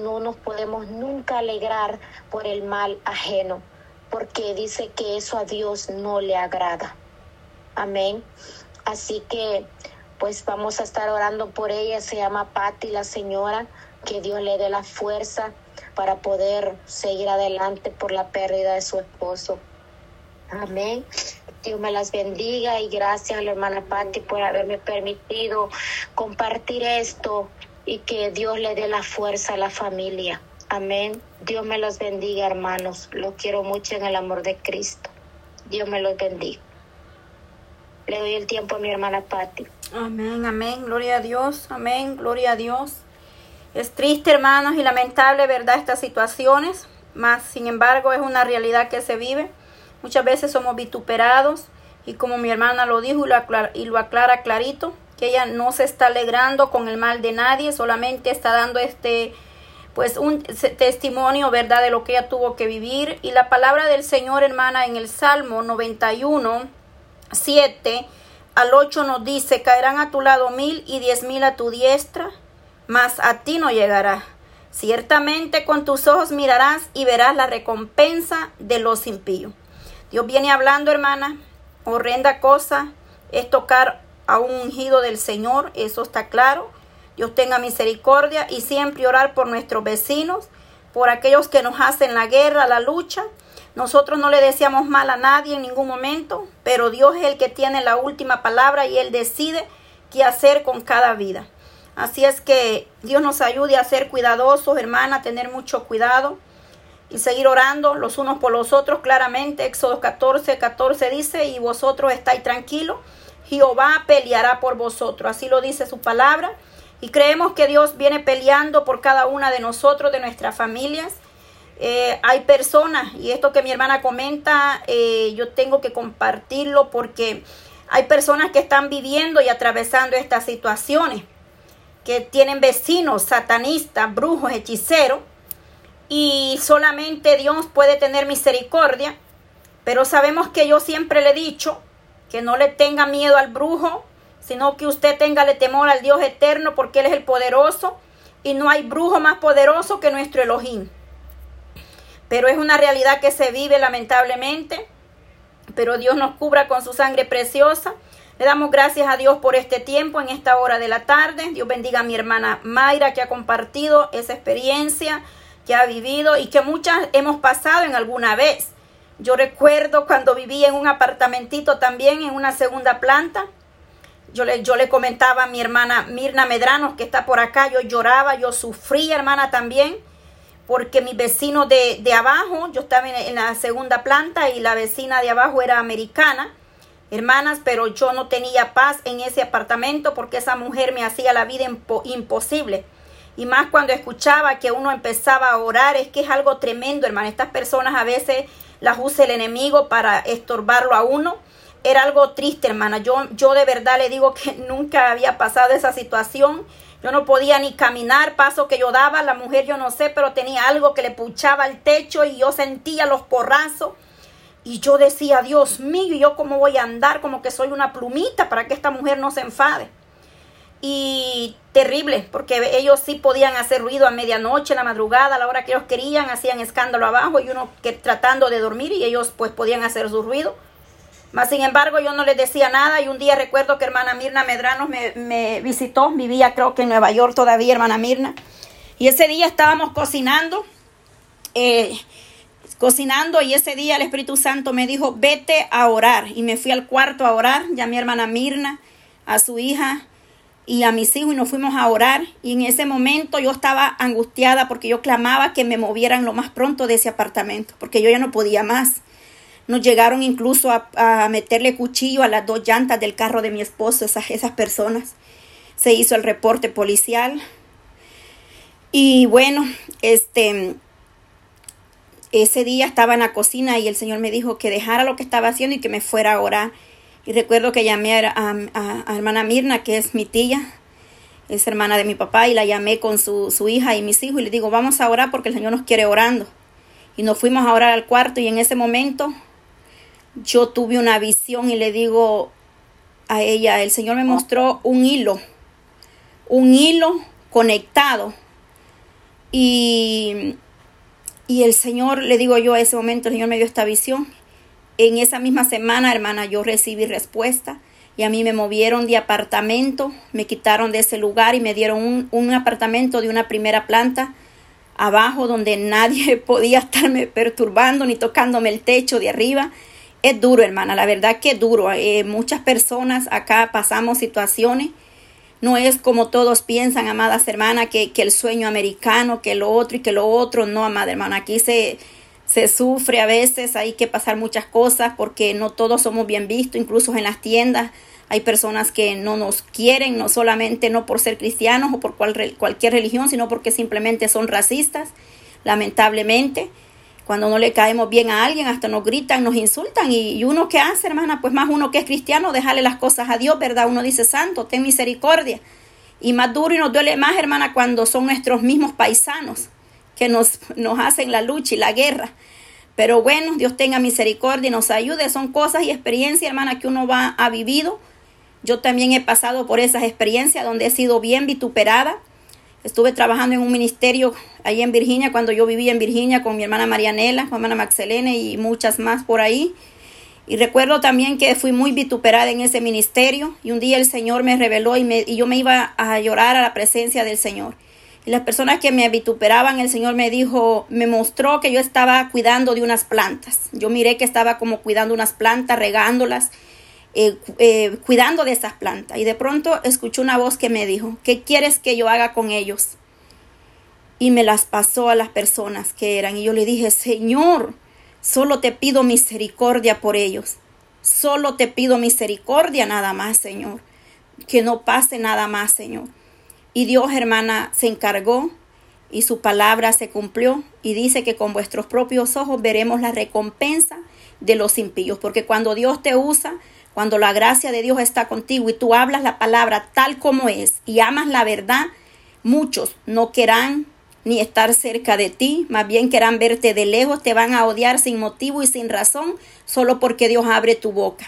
no nos podemos nunca alegrar por el mal ajeno, porque dice que eso a Dios no le agrada. Amén. Así que pues vamos a estar orando por ella. Se llama Patti, la señora. Que Dios le dé la fuerza para poder seguir adelante por la pérdida de su esposo. Amén. Dios me las bendiga y gracias a la hermana Patti por haberme permitido compartir esto y que Dios le dé la fuerza a la familia. Amén. Dios me los bendiga, hermanos. Los quiero mucho en el amor de Cristo. Dios me los bendiga. Le doy el tiempo a mi hermana Patti. Amén, amén. Gloria a Dios. Amén. Gloria a Dios. Es triste, hermanos, y lamentable, ¿verdad? Estas situaciones. Más, sin embargo, es una realidad que se vive. Muchas veces somos vituperados. Y como mi hermana lo dijo y lo aclara, y lo aclara clarito, que ella no se está alegrando con el mal de nadie, solamente está dando este pues un testimonio, ¿verdad?, de lo que ella tuvo que vivir. Y la palabra del Señor, hermana, en el Salmo 91, 7 al 8 nos dice, caerán a tu lado mil y diez mil a tu diestra, mas a ti no llegará. Ciertamente con tus ojos mirarás y verás la recompensa de los impíos. Dios viene hablando, hermana, horrenda cosa es tocar a un ungido del Señor, eso está claro. Dios tenga misericordia y siempre orar por nuestros vecinos, por aquellos que nos hacen la guerra, la lucha. Nosotros no le deseamos mal a nadie en ningún momento, pero Dios es el que tiene la última palabra y Él decide qué hacer con cada vida. Así es que Dios nos ayude a ser cuidadosos, hermana, a tener mucho cuidado y seguir orando los unos por los otros. Claramente, Éxodo 14, 14 dice, y vosotros estáis tranquilos, Jehová peleará por vosotros. Así lo dice su palabra. Y creemos que Dios viene peleando por cada una de nosotros, de nuestras familias. Eh, hay personas, y esto que mi hermana comenta, eh, yo tengo que compartirlo porque hay personas que están viviendo y atravesando estas situaciones, que tienen vecinos satanistas, brujos, hechiceros, y solamente Dios puede tener misericordia, pero sabemos que yo siempre le he dicho que no le tenga miedo al brujo, sino que usted tenga temor al Dios eterno porque Él es el poderoso y no hay brujo más poderoso que nuestro Elohim. Pero es una realidad que se vive lamentablemente, pero Dios nos cubra con su sangre preciosa. Le damos gracias a Dios por este tiempo en esta hora de la tarde. Dios bendiga a mi hermana Mayra que ha compartido esa experiencia que ha vivido y que muchas hemos pasado en alguna vez. Yo recuerdo cuando vivía en un apartamentito también en una segunda planta yo le, yo le comentaba a mi hermana Mirna Medrano, que está por acá, yo lloraba, yo sufría, hermana, también, porque mi vecino de, abajo, yo estaba en, la segunda planta y la vecina de abajo era americana, hermanas, pero yo no tenía paz en ese apartamento porque esa mujer me hacía la vida imposible. Y más cuando escuchaba que uno empezaba a orar, es que es algo tremendo, hermana. Estas personas a veces las usa el enemigo para estorbarlo a uno era algo triste, hermana. Yo, yo de verdad le digo que (laughs) nunca había pasado esa situación. Yo no podía ni caminar, paso que yo daba, la mujer yo no sé, pero tenía algo que le puchaba el techo y yo sentía los porrazos. Y yo decía, Dios mío, ¿yo cómo voy a andar? Como que soy una plumita para que esta mujer no se enfade. Y terrible, porque ellos sí podían hacer ruido a medianoche, a la madrugada, a la hora que ellos querían, hacían escándalo abajo y uno que tratando de dormir y ellos pues podían hacer su ruido. Mas, sin embargo, yo no les decía nada y un día recuerdo que hermana Mirna Medrano me, visitó, vivía creo que en Nueva York todavía, hermana Mirna. Y ese día estábamos cocinando, eh, cocinando y ese día el Espíritu Santo me dijo, vete a orar. Y me fui al cuarto a orar, ya mi hermana Mirna, a su hija y a mis hijos y nos fuimos a orar. Y en ese momento yo estaba angustiada porque yo clamaba que me movieran lo más pronto de ese apartamento, porque yo ya no podía más. Nos llegaron incluso a, meterle cuchillo a las dos llantas del carro de mi esposo, esas, esas personas. Se hizo el reporte policial. Y bueno, este, ese día estaba en la cocina y el Señor me dijo que dejara lo que estaba haciendo y que me fuera a orar. Y recuerdo que llamé a, a, hermana Mirna, que es mi tía, es hermana de mi papá, y la llamé con su, su hija y mis hijos y le digo, vamos a orar porque el Señor nos quiere orando. Y nos fuimos a orar al cuarto y en ese momento yo tuve una visión y le digo a ella, el Señor me mostró un hilo, un hilo conectado. Y, y el Señor, le digo yo a ese momento, el Señor me dio esta visión. En esa misma semana, hermana, yo recibí respuesta y a mí me movieron de apartamento, me quitaron de ese lugar y me dieron un, un apartamento de una primera planta abajo donde nadie (laughs) podía estarme perturbando ni tocándome el techo de arriba. Es duro, hermana, la verdad que es duro. Eh, muchas personas acá pasamos situaciones. No es como todos piensan, amadas hermanas, que, el sueño americano, que lo otro y que lo otro. No, amada hermana, aquí se, se sufre a veces, hay que pasar muchas cosas porque no todos somos bien vistos, incluso en las tiendas hay personas que no nos quieren, no solamente no por ser cristianos o por cualquier religión, sino porque simplemente son racistas, lamentablemente. Cuando no le caemos bien a alguien, hasta nos gritan, nos insultan. Y, uno que hace, hermana, pues más uno que es cristiano, dejarle las cosas a Dios, ¿verdad? Uno dice, Santo, ten misericordia. Y más duro y nos duele más, hermana, cuando son nuestros mismos paisanos que nos, nos hacen la lucha y la guerra. Pero bueno, Dios tenga misericordia y nos ayude. Son cosas y experiencias, hermana, que uno va a vivido. Yo también he pasado por esas experiencias donde he sido bien vituperada. Estuve trabajando en un ministerio ahí en Virginia, cuando yo vivía en Virginia con mi hermana Marianela, mi hermana Maxelene y muchas más por ahí. Y recuerdo también que fui muy vituperada en ese ministerio y un día el Señor me reveló y yo me iba a llorar a la presencia del Señor. Y las personas que me vituperaban, el Señor me dijo, me mostró que yo estaba cuidando de unas plantas. Yo miré que estaba como cuidando unas plantas, regándolas, eh, eh, cuidando de esas plantas. Y de pronto escuché una voz que me dijo, ¿qué quieres que yo haga con ellos? Y me las pasó a las personas que eran. Y yo le dije, Señor, solo te pido misericordia por ellos. Solo te pido misericordia nada más, Señor. Que no pase nada más, Señor. Y Dios, hermana, se encargó y su palabra se cumplió y dice que con vuestros propios ojos veremos la recompensa de los impíos, porque cuando Dios te usa, cuando la gracia de Dios está contigo y tú hablas la palabra tal como es y amas la verdad, muchos no querrán ni estar cerca de ti, más bien querrán verte de lejos, te van a odiar sin motivo y sin razón, solo porque Dios abre tu boca.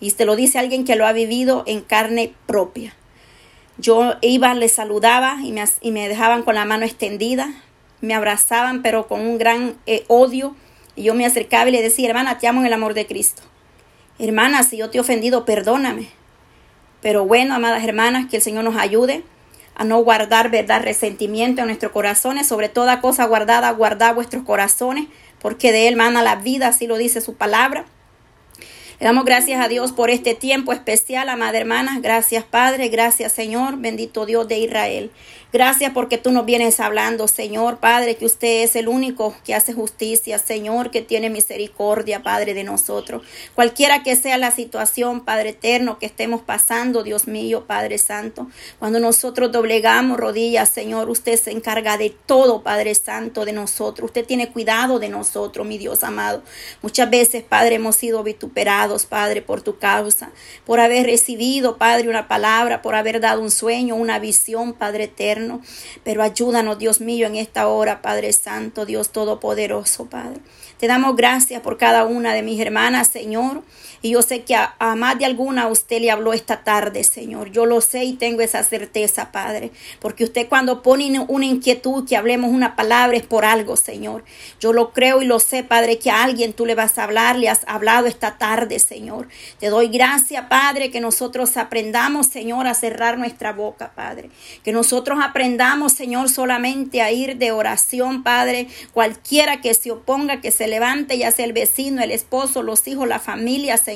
Y te lo dice alguien que lo ha vivido en carne propia. Yo iba, les saludaba y me, y me dejaban con la mano extendida, me abrazaban pero con un gran eh, odio. Y yo me acercaba y le decía, hermana, te amo en el amor de Cristo. Hermana, si yo te he ofendido, perdóname. Pero bueno, amadas hermanas, que el Señor nos ayude a no guardar, verdad, resentimiento en nuestros corazones. Sobre toda cosa guardada, guardad vuestros corazones, porque de él mana la vida, así lo dice su palabra. Le damos gracias a Dios por este tiempo especial, amada hermana. Gracias, Padre. Gracias, Señor. Bendito Dios de Israel. Gracias porque tú nos vienes hablando, Señor, Padre, que usted es el único que hace justicia, Señor, que tiene misericordia, Padre, de nosotros. Cualquiera que sea la situación, Padre eterno, que estemos pasando, Dios mío, Padre Santo, cuando nosotros doblegamos rodillas, Señor, usted se encarga de todo, Padre Santo, de nosotros. Usted tiene cuidado de nosotros, mi Dios amado. Muchas veces, Padre, hemos sido vituperados, Padre, por tu causa, por haber recibido, Padre, una palabra, por haber dado un sueño, una visión, Padre eterno pero ayúdanos, Dios mío, en esta hora, Padre Santo, Dios Todopoderoso, Padre. Te damos gracias por cada una de mis hermanas, Señor. Y yo sé que a, más de alguna usted le habló esta tarde, Señor. Yo lo sé y tengo esa certeza, Padre. Porque usted cuando pone una inquietud, que hablemos una palabra, es por algo, Señor. Yo lo creo y lo sé, Padre, que a alguien tú le vas a hablar, le has hablado esta tarde, Señor. Te doy gracias, Padre, que nosotros aprendamos, Señor, a cerrar nuestra boca, Padre. Que nosotros aprendamos, Señor, solamente a ir de oración, Padre. Cualquiera que se oponga, que se levante, ya sea el vecino, el esposo, los hijos, la familia, Señor,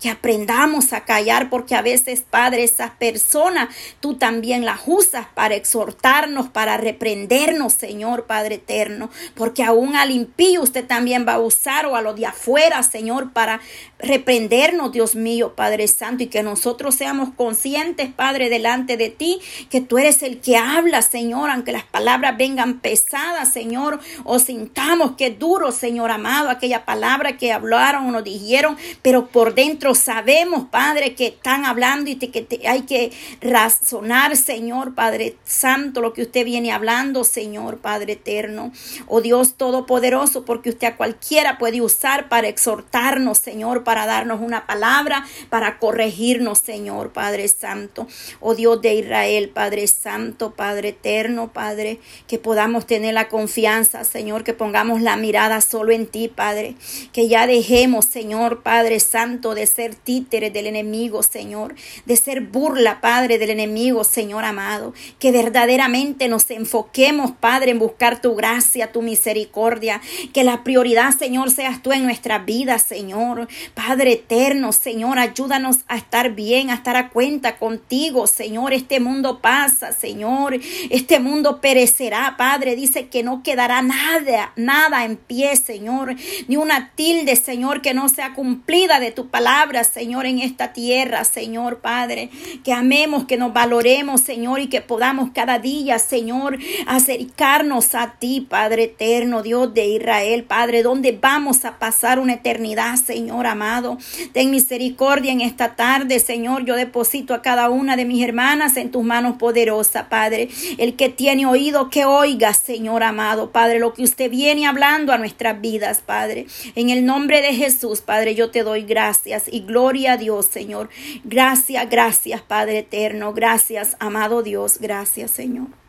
que aprendamos a callar, porque a veces, Padre, esas personas tú también las usas para exhortarnos, para reprendernos, Señor, Padre eterno, porque aún al impío usted también va a usar o a los de afuera, Señor, para reprendernos, Dios mío, Padre Santo, y que nosotros seamos conscientes, Padre, delante de ti, que tú eres el que habla, Señor, aunque las palabras vengan pesadas, Señor, o sintamos que es duro, Señor amado, aquella palabra que hablaron o nos dijeron, pero por dentro sabemos, Padre, que están hablando y que hay que razonar, Señor, Padre Santo, lo que usted viene hablando, Señor, Padre eterno. Oh Dios Todopoderoso, porque usted a cualquiera puede usar para exhortarnos, Señor, para darnos una palabra, para corregirnos, Señor, Padre Santo. Oh Dios de Israel, Padre Santo, Padre eterno, Padre, que podamos tener la confianza, Señor, que pongamos la mirada solo en ti, Padre, que ya dejemos, Señor, Padre Santo, de ser títere del enemigo, Señor, de ser burla, Padre, del enemigo, Señor amado. Que verdaderamente nos enfoquemos, Padre, en buscar tu gracia, tu misericordia. Que la prioridad, Señor, seas tú en nuestra vida, Señor. Padre eterno, Señor, ayúdanos a estar bien, a estar a cuenta contigo, Señor. Este mundo pasa. Señor. Este mundo perecerá, Padre. Dice que no quedará nada, nada en pie, Señor. Ni una tilde, Señor, que no sea cumplida de tu palabra, Señor, en esta tierra, Señor, Padre. Que amemos, que nos valoremos, Señor, y que podamos cada día, Señor, acercarnos a ti, Padre eterno, Dios de Israel, Padre, donde vamos a pasar una eternidad, Señor amado. Ten misericordia en esta tarde, Señor. Yo deposito a cada una de mis hermanas en tus manos poderosas, Padre. El que tiene oído, que oiga, Señor amado, Padre, lo que usted viene hablando a nuestras vidas, Padre. En el nombre de Jesús, Padre, yo te doy gracias y gloria a Dios, Señor. Gracias, gracias, Padre eterno. Gracias, amado Dios. Gracias, Señor.